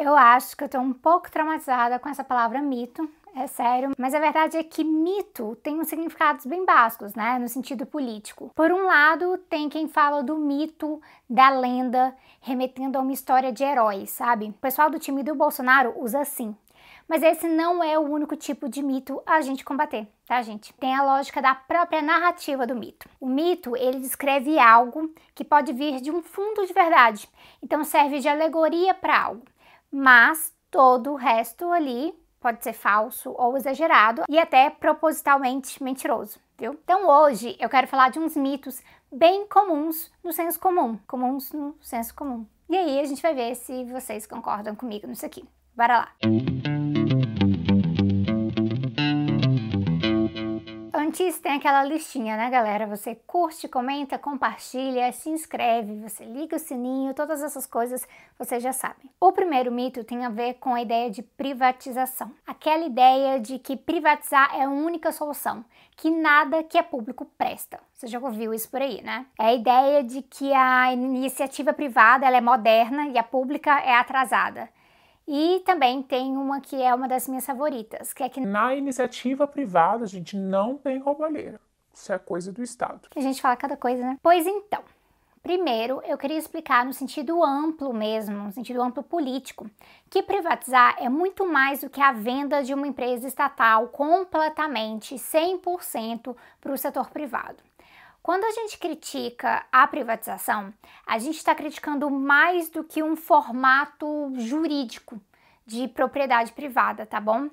Eu acho que eu tô um pouco traumatizada com essa palavra mito, é sério, mas a verdade é que mito tem uns significados bem básicos, né, no sentido político. Por um lado, tem quem fala do mito, da lenda, remetendo a uma história de heróis, sabe? O pessoal do time do Bolsonaro usa assim. Mas esse não é o único tipo de mito a gente combater, tá, gente? Tem a lógica da própria narrativa do mito. O mito, ele descreve algo que pode vir de um fundo de verdade, então serve de alegoria para algo. Mas todo o resto ali pode ser falso ou exagerado e até propositalmente mentiroso, viu? Então hoje eu quero falar de uns mitos bem comuns no senso comum, comuns no senso comum. E aí a gente vai ver se vocês concordam comigo nisso aqui. Bora lá! Antes tem aquela listinha, né, galera? Você curte, comenta, compartilha, se inscreve, você liga o sininho, todas essas coisas você já sabe. O primeiro mito tem a ver com a ideia de privatização. Aquela ideia de que privatizar é a única solução, que nada que é público presta. Você já ouviu isso por aí, né? É a ideia de que a iniciativa privada ela é moderna e a pública é atrasada. E também tem uma que é uma das minhas favoritas, que é que na iniciativa privada a gente não tem roubalheira. Isso é coisa do Estado. Que a gente fala cada coisa, né? Pois então, Primeiro, eu queria explicar no sentido amplo mesmo, no sentido amplo político, que privatizar é muito mais do que a venda de uma empresa estatal completamente, 100% para o setor privado. Quando a gente critica a privatização, a gente está criticando mais do que um formato jurídico de propriedade privada, tá bom?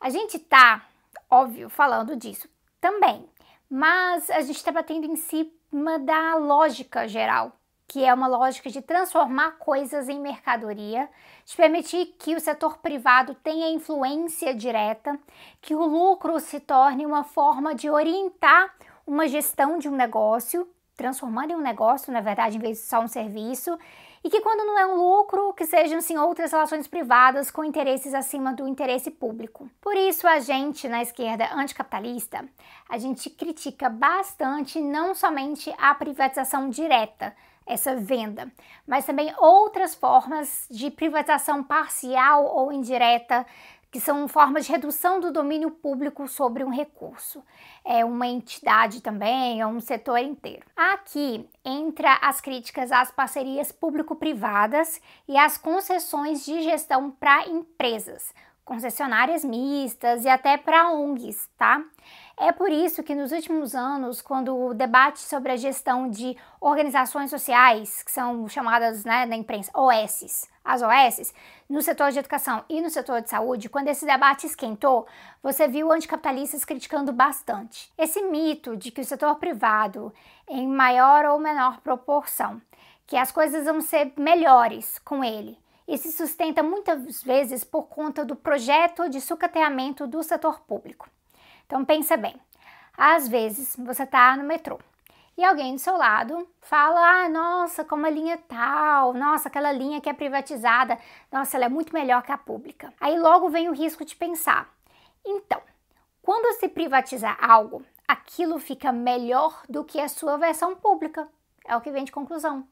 A gente tá, óbvio, falando disso também, mas a gente está batendo em cima da lógica geral, que é uma lógica de transformar coisas em mercadoria, de permitir que o setor privado tenha influência direta, que o lucro se torne uma forma de orientar uma gestão de um negócio, transformando em um negócio, na verdade, em vez de só um serviço, e que quando não é um lucro, que sejam sim outras relações privadas com interesses acima do interesse público. Por isso a gente na esquerda anticapitalista, a gente critica bastante não somente a privatização direta, essa venda, mas também outras formas de privatização parcial ou indireta que são formas de redução do domínio público sobre um recurso. É uma entidade também, é um setor inteiro. Aqui entra as críticas às parcerias público-privadas e às concessões de gestão para empresas, concessionárias mistas e até para ONGs, tá? É por isso que nos últimos anos, quando o debate sobre a gestão de organizações sociais, que são chamadas né, na imprensa OSs, as OSs, no setor de educação e no setor de saúde, quando esse debate esquentou, você viu anticapitalistas criticando bastante. Esse mito de que o setor privado, em maior ou menor proporção, que as coisas vão ser melhores com ele, e se sustenta muitas vezes por conta do projeto de sucateamento do setor público. Então pensa bem. Às vezes você está no metrô e alguém do seu lado fala: ah, nossa, como a linha tal, nossa, aquela linha que é privatizada, nossa, ela é muito melhor que a pública. Aí logo vem o risco de pensar: então, quando se privatizar algo, aquilo fica melhor do que a sua versão pública. É o que vem de conclusão.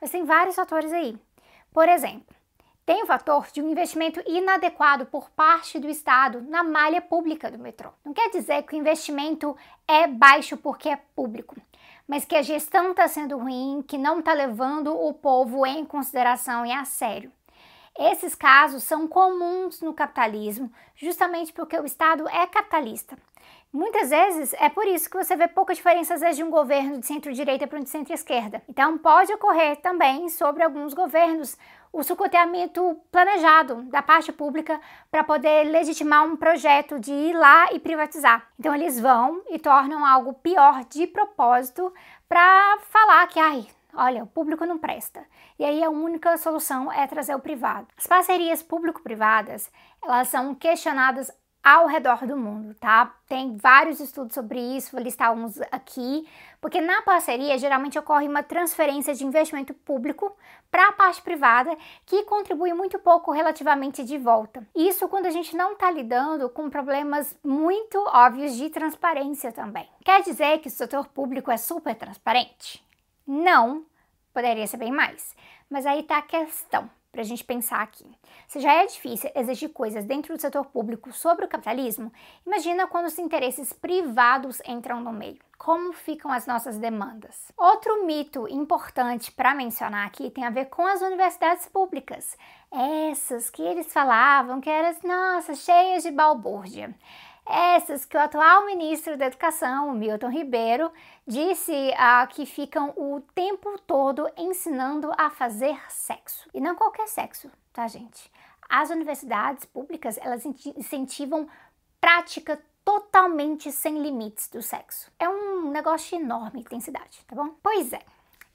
Mas tem vários fatores aí. Por exemplo, tem o fator de um investimento inadequado por parte do Estado na malha pública do metrô. Não quer dizer que o investimento é baixo porque é público, mas que a gestão está sendo ruim, que não está levando o povo em consideração e a sério. Esses casos são comuns no capitalismo, justamente porque o Estado é capitalista. Muitas vezes é por isso que você vê pouca diferença às vezes, de um governo de centro-direita para um de centro-esquerda. Então pode ocorrer também sobre alguns governos o sucateamento planejado da parte pública para poder legitimar um projeto de ir lá e privatizar. Então eles vão e tornam algo pior de propósito para falar que ai, olha, o público não presta. E aí a única solução é trazer o privado. As parcerias público-privadas, elas são questionadas ao redor do mundo, tá? Tem vários estudos sobre isso, vou listar uns aqui, porque na parceria geralmente ocorre uma transferência de investimento público para a parte privada que contribui muito pouco relativamente de volta. Isso quando a gente não está lidando com problemas muito óbvios de transparência também. Quer dizer que o setor público é super transparente? Não, poderia ser bem mais. Mas aí está a questão. Para a gente pensar aqui. Se já é difícil exigir coisas dentro do setor público sobre o capitalismo, imagina quando os interesses privados entram no meio. Como ficam as nossas demandas? Outro mito importante para mencionar aqui tem a ver com as universidades públicas. Essas que eles falavam que eram, nossa, cheias de balbúrdia. Essas que o atual ministro da Educação, Milton Ribeiro, disse ah, que ficam o tempo todo ensinando a fazer sexo. E não qualquer sexo, tá, gente? As universidades públicas, elas incentivam prática totalmente sem limites do sexo. É um negócio de enorme intensidade, tá bom? Pois é,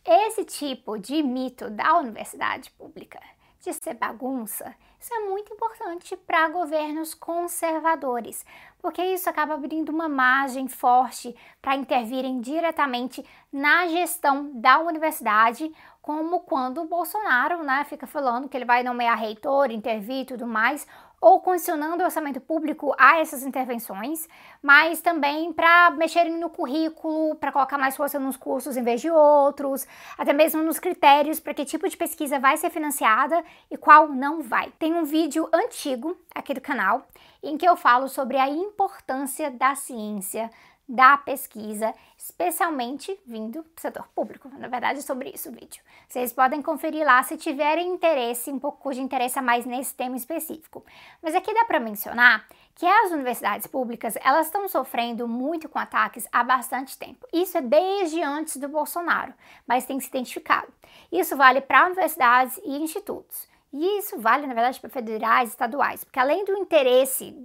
esse tipo de mito da universidade pública de ser bagunça, isso é muito importante para governos conservadores, porque isso acaba abrindo uma margem forte para intervirem diretamente na gestão da universidade, como quando o Bolsonaro né, fica falando que ele vai nomear reitor, intervir e tudo mais, ou condicionando o orçamento público a essas intervenções, mas também para mexerem no currículo, para colocar mais força nos cursos em vez de outros, até mesmo nos critérios para que tipo de pesquisa vai ser financiada e qual não vai. Tem um vídeo antigo aqui do canal em que eu falo sobre a importância da ciência da pesquisa, especialmente vindo do setor público. Na verdade, é sobre isso o vídeo. Vocês podem conferir lá se tiverem interesse, um pouco de interesse a mais nesse tema específico. Mas aqui dá para mencionar que as universidades públicas, elas estão sofrendo muito com ataques há bastante tempo. Isso é desde antes do Bolsonaro, mas tem se identificado. Isso vale para universidades e institutos. E isso vale, na verdade, para federais e estaduais, porque além do interesse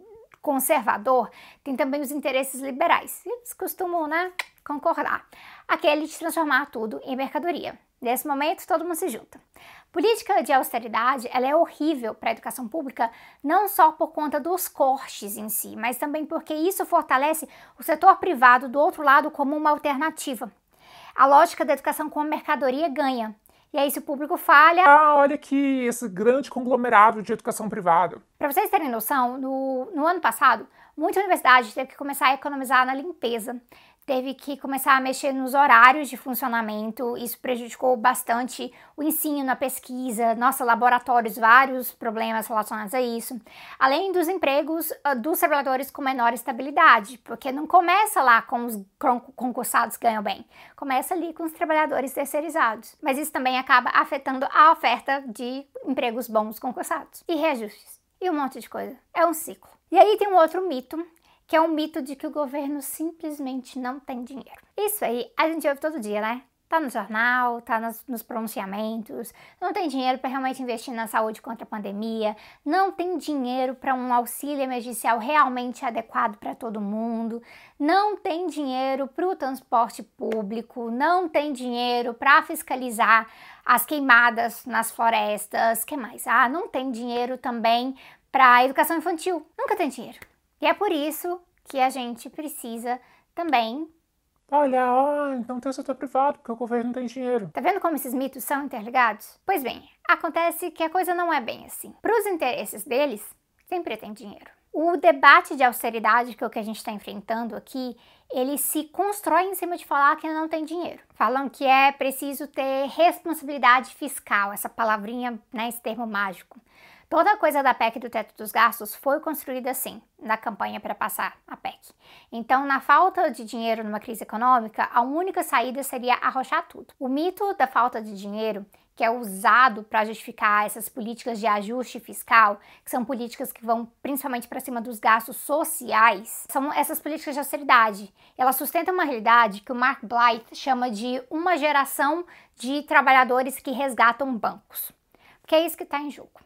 conservador, tem também os interesses liberais. Eles costumam, né, concordar. Aquele de transformar tudo em mercadoria. Nesse momento, todo mundo se junta. Política de austeridade ela é horrível para a educação pública, não só por conta dos cortes em si, mas também porque isso fortalece o setor privado do outro lado como uma alternativa. A lógica da educação como mercadoria ganha, e aí, se o público falha. Ah, olha aqui, esse grande conglomerado de educação privada. Para vocês terem noção, no, no ano passado, muita universidade teve que começar a economizar na limpeza teve que começar a mexer nos horários de funcionamento, isso prejudicou bastante o ensino, a pesquisa, nossa, laboratórios, vários problemas relacionados a isso, além dos empregos uh, dos trabalhadores com menor estabilidade, porque não começa lá com os concursados que ganham bem, começa ali com os trabalhadores terceirizados, mas isso também acaba afetando a oferta de empregos bons concursados. E reajustes. E um monte de coisa. É um ciclo. E aí tem um outro mito que é um mito de que o governo simplesmente não tem dinheiro. Isso aí a gente ouve todo dia, né? Tá no jornal, tá nos, nos pronunciamentos, não tem dinheiro para realmente investir na saúde contra a pandemia, não tem dinheiro para um auxílio emergencial realmente adequado para todo mundo, não tem dinheiro para o transporte público, não tem dinheiro para fiscalizar as queimadas nas florestas, que mais? Ah, não tem dinheiro também para educação infantil, nunca tem dinheiro. E é por isso que a gente precisa também. Olha, ó, então tem o setor privado, porque o governo não tem dinheiro. Tá vendo como esses mitos são interligados? Pois bem, acontece que a coisa não é bem assim. Para os interesses deles, sempre tem dinheiro. O debate de austeridade, que é o que a gente está enfrentando aqui, ele se constrói em cima de falar que não tem dinheiro. Falam que é preciso ter responsabilidade fiscal, essa palavrinha, né, esse termo mágico. Toda a coisa da PEC do teto dos gastos foi construída assim, na campanha para passar a PEC. Então, na falta de dinheiro numa crise econômica, a única saída seria arrochar tudo. O mito da falta de dinheiro que é usado para justificar essas políticas de ajuste fiscal, que são políticas que vão principalmente para cima dos gastos sociais, são essas políticas de austeridade. Elas sustentam uma realidade que o Mark Blythe chama de uma geração de trabalhadores que resgatam bancos. Porque é isso que está em jogo.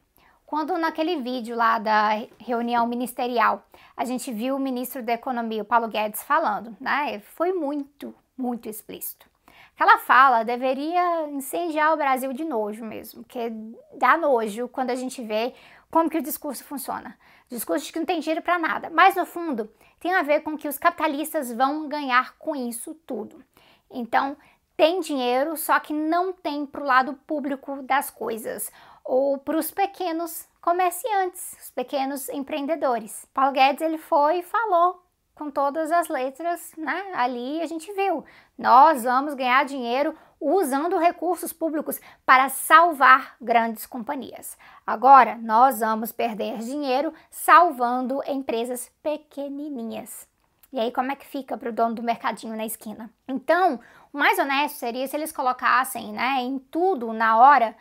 Quando naquele vídeo lá da reunião ministerial a gente viu o ministro da Economia, o Paulo Guedes, falando, né? Foi muito, muito explícito. Aquela fala deveria incendiar o Brasil de nojo mesmo, porque dá nojo quando a gente vê como que o discurso funciona. Discurso de que não tem dinheiro para nada, mas no fundo tem a ver com que os capitalistas vão ganhar com isso tudo. Então, tem dinheiro, só que não tem para o lado público das coisas ou para os pequenos comerciantes, os pequenos empreendedores. Paulo Guedes ele foi e falou com todas as letras, né? Ali a gente viu, nós vamos ganhar dinheiro usando recursos públicos para salvar grandes companhias. Agora, nós vamos perder dinheiro salvando empresas pequenininhas. E aí, como é que fica para o dono do mercadinho na esquina? Então, o mais honesto seria se eles colocassem né, em tudo, na hora,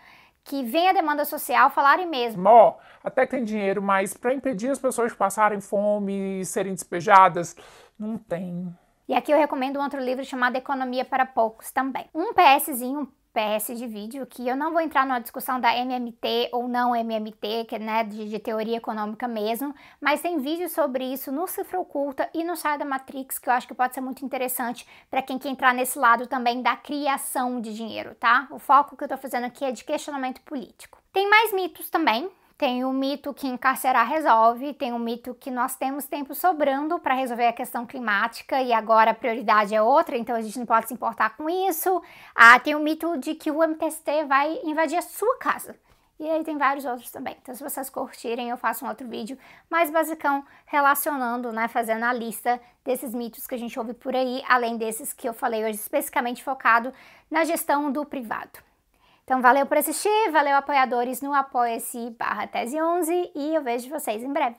que vem a demanda social falarem mesmo. Ó, até que tem dinheiro, mas para impedir as pessoas de passarem fome e serem despejadas, não tem. E aqui eu recomendo um outro livro chamado Economia para Poucos também. Um PSzinho, PS de vídeo, que eu não vou entrar numa discussão da MMT ou não MMT, que é né, de, de, teoria econômica mesmo, mas tem vídeo sobre isso no Cifra Oculta e no Saia da Matrix, que eu acho que pode ser muito interessante para quem quer entrar nesse lado também da criação de dinheiro, tá? O foco que eu tô fazendo aqui é de questionamento político. Tem mais mitos também, tem o mito que encarcerar resolve, tem o mito que nós temos tempo sobrando para resolver a questão climática e agora a prioridade é outra, então a gente não pode se importar com isso. Ah, tem o mito de que o MTST vai invadir a sua casa. E aí tem vários outros também. Então, se vocês curtirem, eu faço um outro vídeo mais basicão relacionando, né, fazendo a lista desses mitos que a gente ouve por aí, além desses que eu falei hoje, especificamente focado na gestão do privado. Então, valeu por assistir, valeu apoiadores no apoia-se barra tese 11 e eu vejo vocês em breve.